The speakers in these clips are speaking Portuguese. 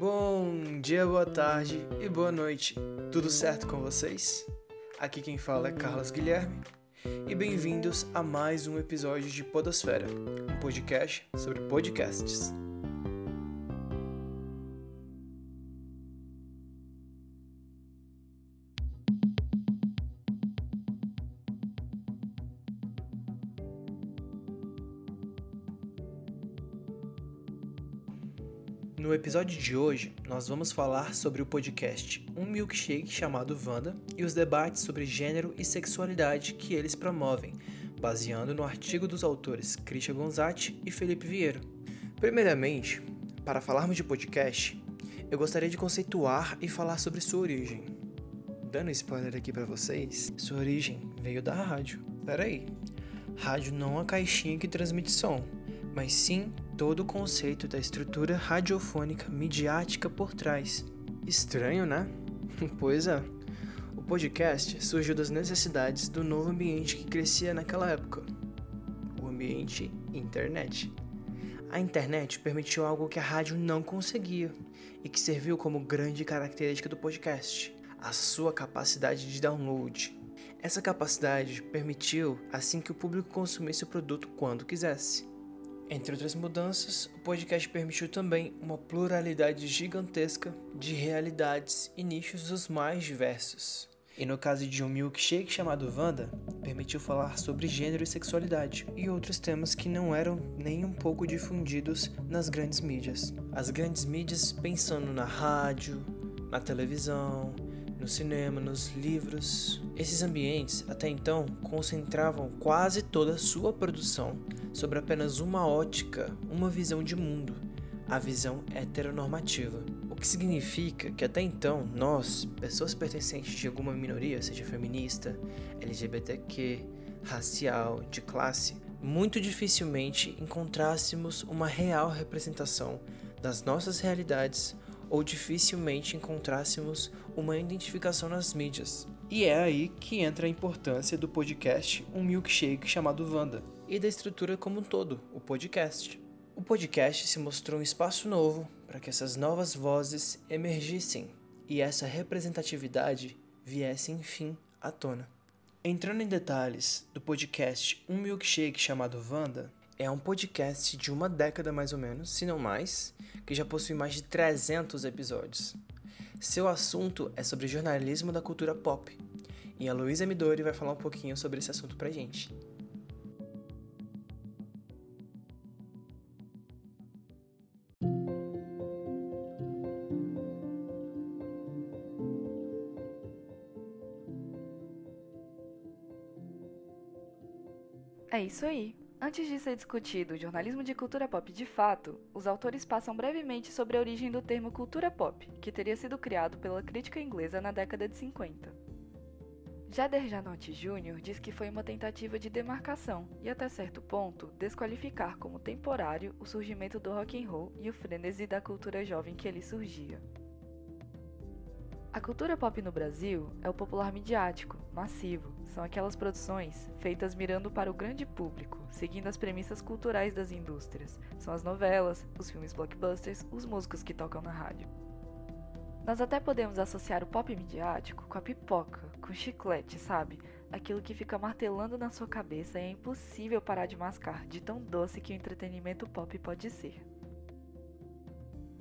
Bom dia, boa tarde e boa noite. Tudo certo com vocês? Aqui quem fala é Carlos Guilherme e bem-vindos a mais um episódio de Podosfera, um podcast sobre podcasts. Episódio de hoje, nós vamos falar sobre o podcast Um Milkshake chamado Vanda e os debates sobre gênero e sexualidade que eles promovem, baseando no artigo dos autores Christian Gonzatti e Felipe Vieira. Primeiramente, para falarmos de podcast, eu gostaria de conceituar e falar sobre sua origem. Dando spoiler aqui para vocês, sua origem veio da rádio. Peraí, rádio não é uma caixinha que transmite som, mas sim todo o conceito da estrutura radiofônica midiática por trás. Estranho, né? pois é. O podcast surgiu das necessidades do novo ambiente que crescia naquela época o ambiente internet. A internet permitiu algo que a rádio não conseguia e que serviu como grande característica do podcast: a sua capacidade de download. Essa capacidade permitiu assim que o público consumisse o produto quando quisesse. Entre outras mudanças, o podcast permitiu também uma pluralidade gigantesca de realidades e nichos dos mais diversos. E no caso de um milkshake chamado Wanda, permitiu falar sobre gênero e sexualidade e outros temas que não eram nem um pouco difundidos nas grandes mídias. As grandes mídias pensando na rádio, na televisão, no cinema, nos livros. Esses ambientes, até então, concentravam quase toda a sua produção sobre apenas uma ótica, uma visão de mundo, a visão heteronormativa. O que significa que até então nós, pessoas pertencentes de alguma minoria, seja feminista, LGBTQ, racial, de classe, muito dificilmente encontrássemos uma real representação das nossas realidades ou dificilmente encontrássemos uma identificação nas mídias. E é aí que entra a importância do podcast Um Milkshake chamado Vanda e da estrutura como um todo, o podcast. O podcast se mostrou um espaço novo para que essas novas vozes emergissem e essa representatividade viesse enfim à tona. Entrando em detalhes do podcast Um Milkshake chamado Vanda, é um podcast de uma década mais ou menos, se não mais, que já possui mais de 300 episódios. Seu assunto é sobre jornalismo da cultura pop, e a Luísa Midori vai falar um pouquinho sobre esse assunto pra gente. Isso aí. Antes de ser discutido o jornalismo de cultura pop de fato, os autores passam brevemente sobre a origem do termo cultura pop, que teria sido criado pela crítica inglesa na década de 50. Jader Janotti Jr. diz que foi uma tentativa de demarcação e, até certo ponto, desqualificar como temporário o surgimento do rock and roll e o frenesi da cultura jovem que ele surgia. A cultura pop no Brasil é o popular midiático, massivo. São aquelas produções feitas mirando para o grande público, seguindo as premissas culturais das indústrias. São as novelas, os filmes blockbusters, os músicos que tocam na rádio. Nós até podemos associar o pop midiático com a pipoca, com chiclete, sabe? Aquilo que fica martelando na sua cabeça e é impossível parar de mascar, de tão doce que o entretenimento pop pode ser.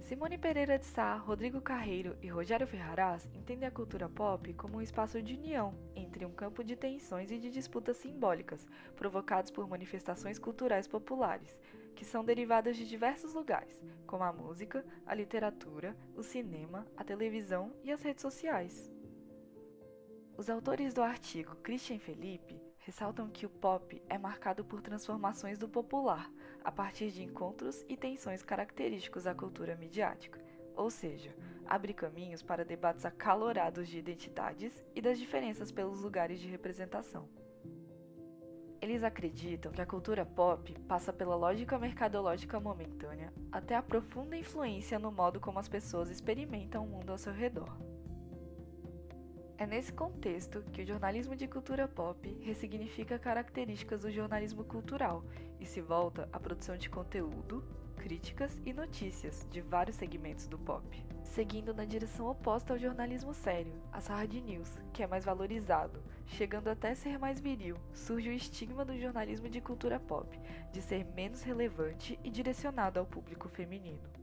Simone Pereira de Sá, Rodrigo Carreiro e Rogério Ferraraz entendem a cultura pop como um espaço de união entre um campo de tensões e de disputas simbólicas provocados por manifestações culturais populares, que são derivadas de diversos lugares, como a música, a literatura, o cinema, a televisão e as redes sociais. Os autores do artigo Christian Felipe ressaltam que o pop é marcado por transformações do popular, a partir de encontros e tensões característicos à cultura midiática, ou seja, abre caminhos para debates acalorados de identidades e das diferenças pelos lugares de representação. Eles acreditam que a cultura pop passa pela lógica mercadológica momentânea até a profunda influência no modo como as pessoas experimentam o mundo ao seu redor. É nesse contexto que o jornalismo de cultura pop ressignifica características do jornalismo cultural e se volta à produção de conteúdo, críticas e notícias de vários segmentos do pop. Seguindo na direção oposta ao jornalismo sério, as hard news, que é mais valorizado, chegando até ser mais viril, surge o estigma do jornalismo de cultura pop, de ser menos relevante e direcionado ao público feminino.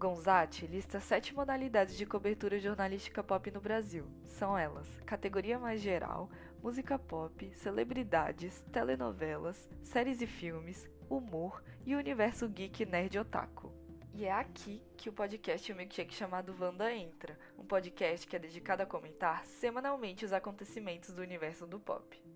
Gonzatti lista sete modalidades de cobertura jornalística pop no Brasil. São elas: categoria mais geral, música pop, celebridades, telenovelas, séries e filmes, humor e universo geek nerd otaku. E é aqui que o podcast O Milkshake chamado Wanda entra, um podcast que é dedicado a comentar semanalmente os acontecimentos do universo do pop.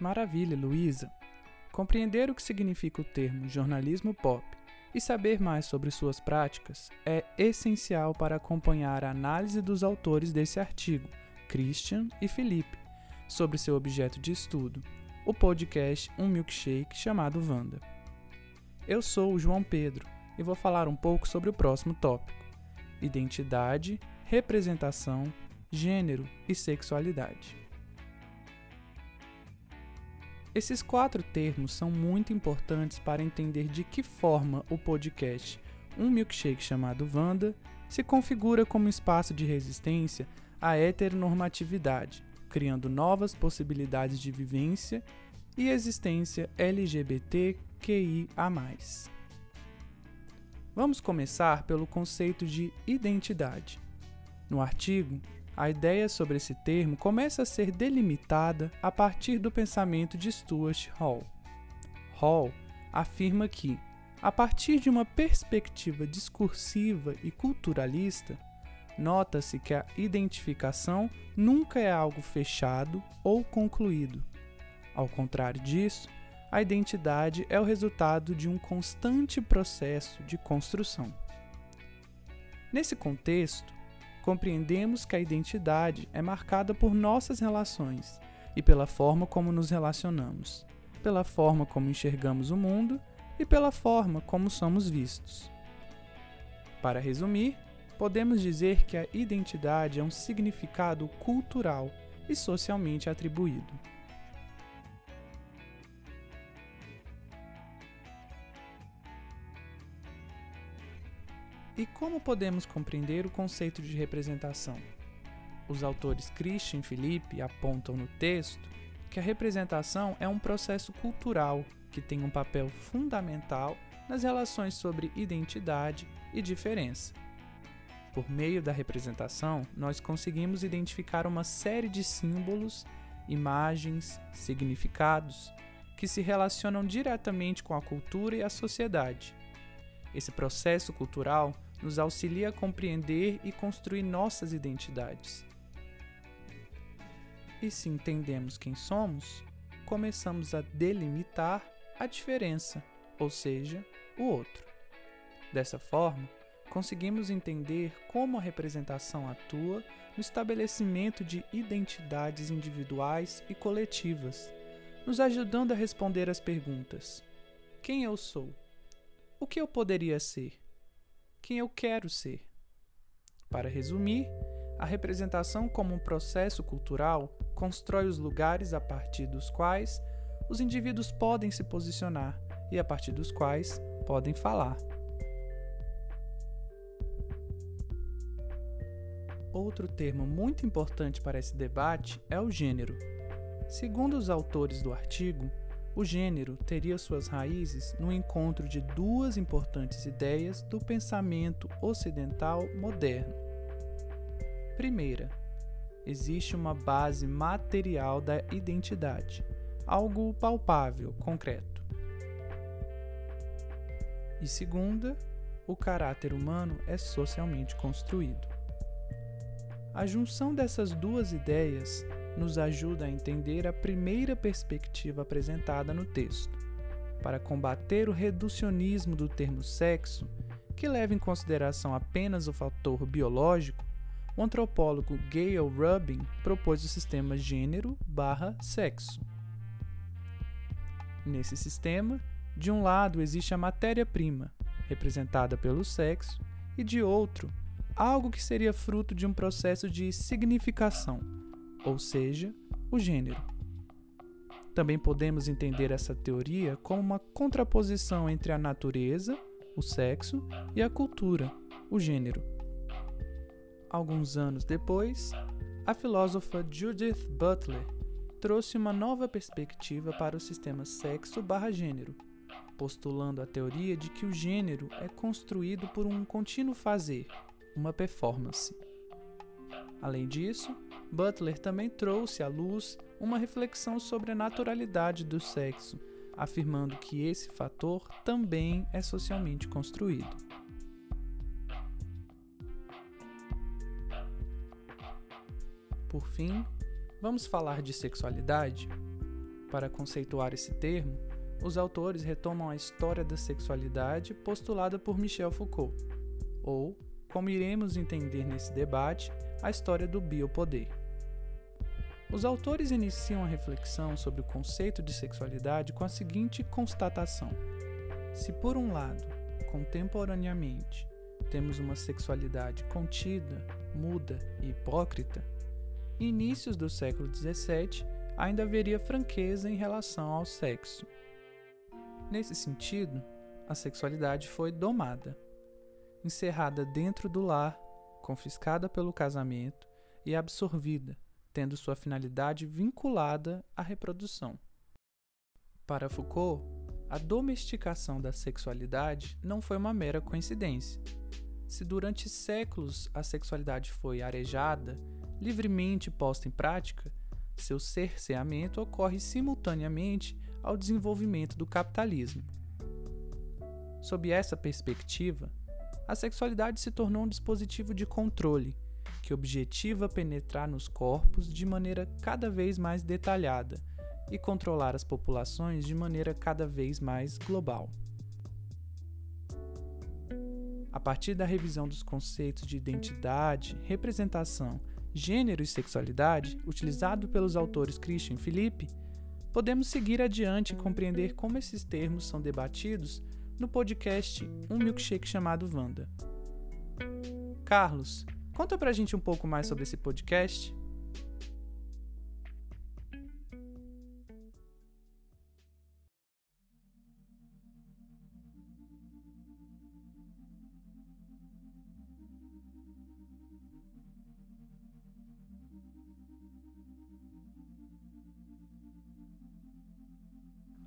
Maravilha, Luísa! Compreender o que significa o termo jornalismo pop e saber mais sobre suas práticas é essencial para acompanhar a análise dos autores desse artigo, Christian e Felipe, sobre seu objeto de estudo, o podcast Um Milkshake chamado Vanda. Eu sou o João Pedro e vou falar um pouco sobre o próximo tópico: identidade, representação, gênero e sexualidade. Esses quatro termos são muito importantes para entender de que forma o podcast Um Milkshake chamado Wanda se configura como espaço de resistência à heteronormatividade, criando novas possibilidades de vivência e existência LGBTQIA. Vamos começar pelo conceito de identidade. No artigo, a ideia sobre esse termo começa a ser delimitada a partir do pensamento de Stuart Hall. Hall afirma que, a partir de uma perspectiva discursiva e culturalista, nota-se que a identificação nunca é algo fechado ou concluído. Ao contrário disso, a identidade é o resultado de um constante processo de construção. Nesse contexto, compreendemos que a identidade é marcada por nossas relações e pela forma como nos relacionamos, pela forma como enxergamos o mundo e pela forma como somos vistos. Para resumir, podemos dizer que a identidade é um significado cultural e socialmente atribuído. E como podemos compreender o conceito de representação? Os autores Christian e Felipe apontam no texto que a representação é um processo cultural que tem um papel fundamental nas relações sobre identidade e diferença. Por meio da representação, nós conseguimos identificar uma série de símbolos, imagens, significados que se relacionam diretamente com a cultura e a sociedade. Esse processo cultural nos auxilia a compreender e construir nossas identidades. E se entendemos quem somos, começamos a delimitar a diferença, ou seja, o outro. Dessa forma, conseguimos entender como a representação atua no estabelecimento de identidades individuais e coletivas, nos ajudando a responder às perguntas: quem eu sou? O que eu poderia ser? Quem eu quero ser. Para resumir, a representação como um processo cultural constrói os lugares a partir dos quais os indivíduos podem se posicionar e a partir dos quais podem falar. Outro termo muito importante para esse debate é o gênero. Segundo os autores do artigo, o gênero teria suas raízes no encontro de duas importantes ideias do pensamento ocidental moderno. Primeira, existe uma base material da identidade, algo palpável, concreto. E segunda, o caráter humano é socialmente construído. A junção dessas duas ideias nos ajuda a entender a primeira perspectiva apresentada no texto, para combater o reducionismo do termo sexo, que leva em consideração apenas o fator biológico. O antropólogo Gayle Rubin propôs o sistema gênero/sexo. Nesse sistema, De um lado existe a matéria-prima, representada pelo sexo, e de outro, algo que seria fruto de um processo de significação, ou seja, o gênero. Também podemos entender essa teoria como uma contraposição entre a natureza, o sexo, e a cultura, o gênero. Alguns anos depois, a filósofa Judith Butler trouxe uma nova perspectiva para o sistema sexo/gênero, postulando a teoria de que o gênero é construído por um contínuo fazer, uma performance. Além disso, Butler também trouxe à luz uma reflexão sobre a naturalidade do sexo, afirmando que esse fator também é socialmente construído. Por fim, vamos falar de sexualidade? Para conceituar esse termo, os autores retomam a história da sexualidade postulada por Michel Foucault, ou, como iremos entender nesse debate, a história do biopoder. Os autores iniciam a reflexão sobre o conceito de sexualidade com a seguinte constatação: se, por um lado, contemporaneamente, temos uma sexualidade contida, muda e hipócrita, inícios do século XVII ainda haveria franqueza em relação ao sexo. Nesse sentido, a sexualidade foi domada, encerrada dentro do lar, confiscada pelo casamento e absorvida, tendo sua finalidade vinculada à reprodução. Para Foucault, a domesticação da sexualidade não foi uma mera coincidência. Se durante séculos a sexualidade foi arejada livremente posta em prática, seu cerceamento ocorre simultaneamente ao desenvolvimento do capitalismo. Sob essa perspectiva, a sexualidade se tornou um dispositivo de controle que objetiva penetrar nos corpos de maneira cada vez mais detalhada e controlar as populações de maneira cada vez mais global. A partir da revisão dos conceitos de identidade, representação gênero e sexualidade, utilizado pelos autores Christian e Felipe, podemos seguir adiante e compreender como esses termos são debatidos no podcast Um Milkshake chamado Wanda. Carlos, conta pra gente um pouco mais sobre esse podcast.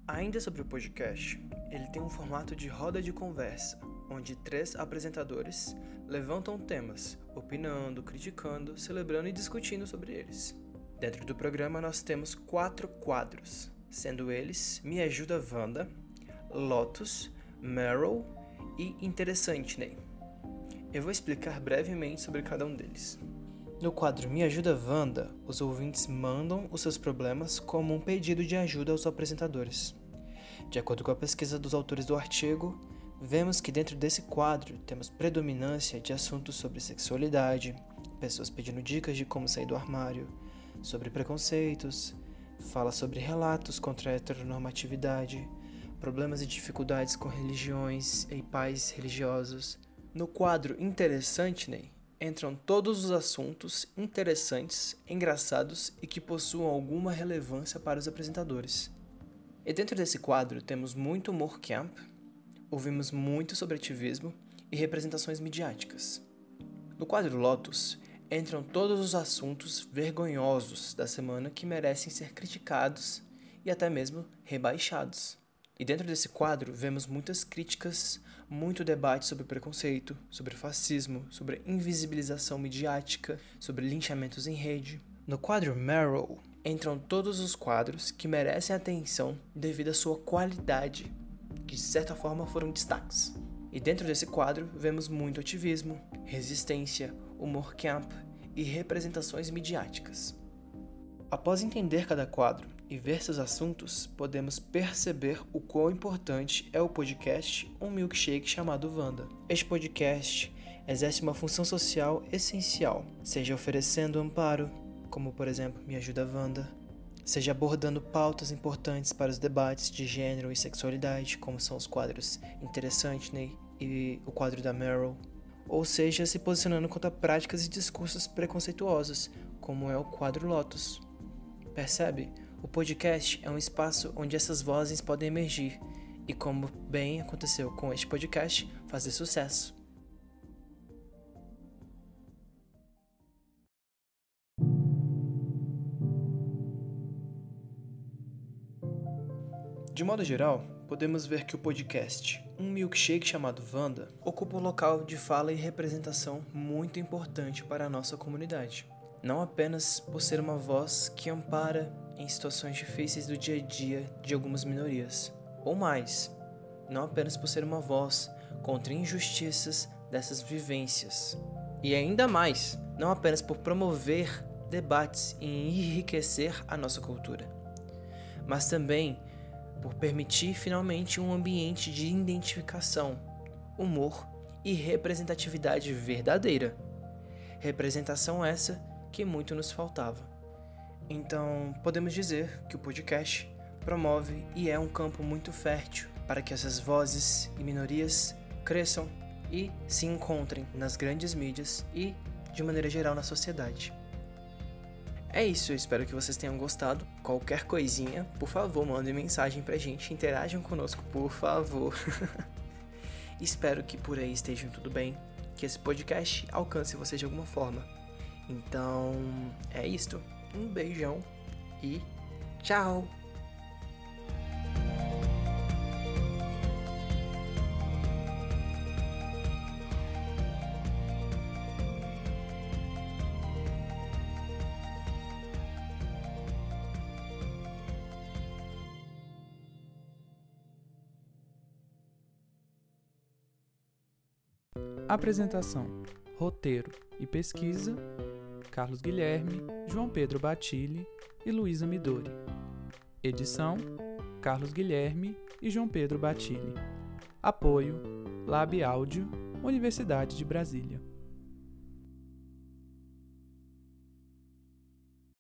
Ainda sobre o podcast, ele tem um formato de roda de conversa, onde três apresentadores levantam temas, opinando, criticando, celebrando e discutindo sobre eles. Dentro do programa nós temos quatro quadros, sendo eles Me Ajuda Wanda, Lotus, Meryl e Interessante Ney. Eu vou explicar brevemente sobre cada um deles. No quadro Me Ajuda Wanda, os ouvintes mandam os seus problemas como um pedido de ajuda aos apresentadores. De acordo com a pesquisa dos autores do artigo, vemos que dentro desse quadro temos predominância de assuntos sobre sexualidade, pessoas pedindo dicas de como sair do armário, sobre preconceitos, fala sobre relatos contra a heteronormatividade, problemas e dificuldades com religiões e pais religiosos. No quadro Interessante, Ney, entram todos os assuntos interessantes, engraçados e que possuam alguma relevância para os apresentadores. E dentro desse quadro temos muito humor camp, ouvimos muito sobre ativismo e representações midiáticas. No quadro Lotus entram todos os assuntos vergonhosos da semana que merecem ser criticados e até mesmo rebaixados. E dentro desse quadro vemos muitas críticas, muito debate sobre preconceito, sobre fascismo, sobre invisibilização midiática, sobre linchamentos em rede. No quadro Meryl entram todos os quadros que merecem atenção devido à sua qualidade, que de certa forma foram destaques. E dentro desse quadro vemos muito ativismo, resistência, humor camp e representações midiáticas. Após entender cada quadro e ver seus assuntos, podemos perceber o quão importante é o podcast Um Milkshake chamado Wanda. Este podcast exerce uma função social essencial, seja oferecendo amparo, como por exemplo Me Ajuda Wanda, seja abordando pautas importantes para os debates de gênero e sexualidade, como são os quadros Interessante né, e o quadro da Meryl, ou seja, se posicionando contra práticas e discursos preconceituosos, como é o quadro Lotus. Percebe? O podcast é um espaço onde essas vozes podem emergir e, como bem aconteceu com este podcast, fazer sucesso. De modo geral, podemos ver que o podcast Um Milkshake chamado Vanda ocupa um local de fala e representação muito importante para a nossa comunidade. Não apenas por ser uma voz que ampara em situações difíceis do dia a dia de algumas minorias, ou mais, não apenas por ser uma voz contra injustiças dessas vivências, e ainda mais, não apenas por promover debates e enriquecer a nossa cultura, mas também por permitir finalmente um ambiente de identificação, humor e representatividade verdadeira. Representação essa que muito nos faltava. Então, podemos dizer que o podcast promove e é um campo muito fértil para que essas vozes e minorias cresçam e se encontrem nas grandes mídias e, de maneira geral, na sociedade. É isso, eu espero que vocês tenham gostado. Qualquer coisinha, por favor, mandem mensagem pra gente, interajam conosco, por favor. espero que por aí estejam tudo bem, que esse podcast alcance vocês de alguma forma. Então, é isto. Um beijão e tchau! Apresentação, roteiro e pesquisa: Carlos Guilherme, João Pedro Batilli e Luísa Midori. Edição: Carlos Guilherme e João Pedro Batilli. Apoio: Lab Áudio, Universidade de Brasília.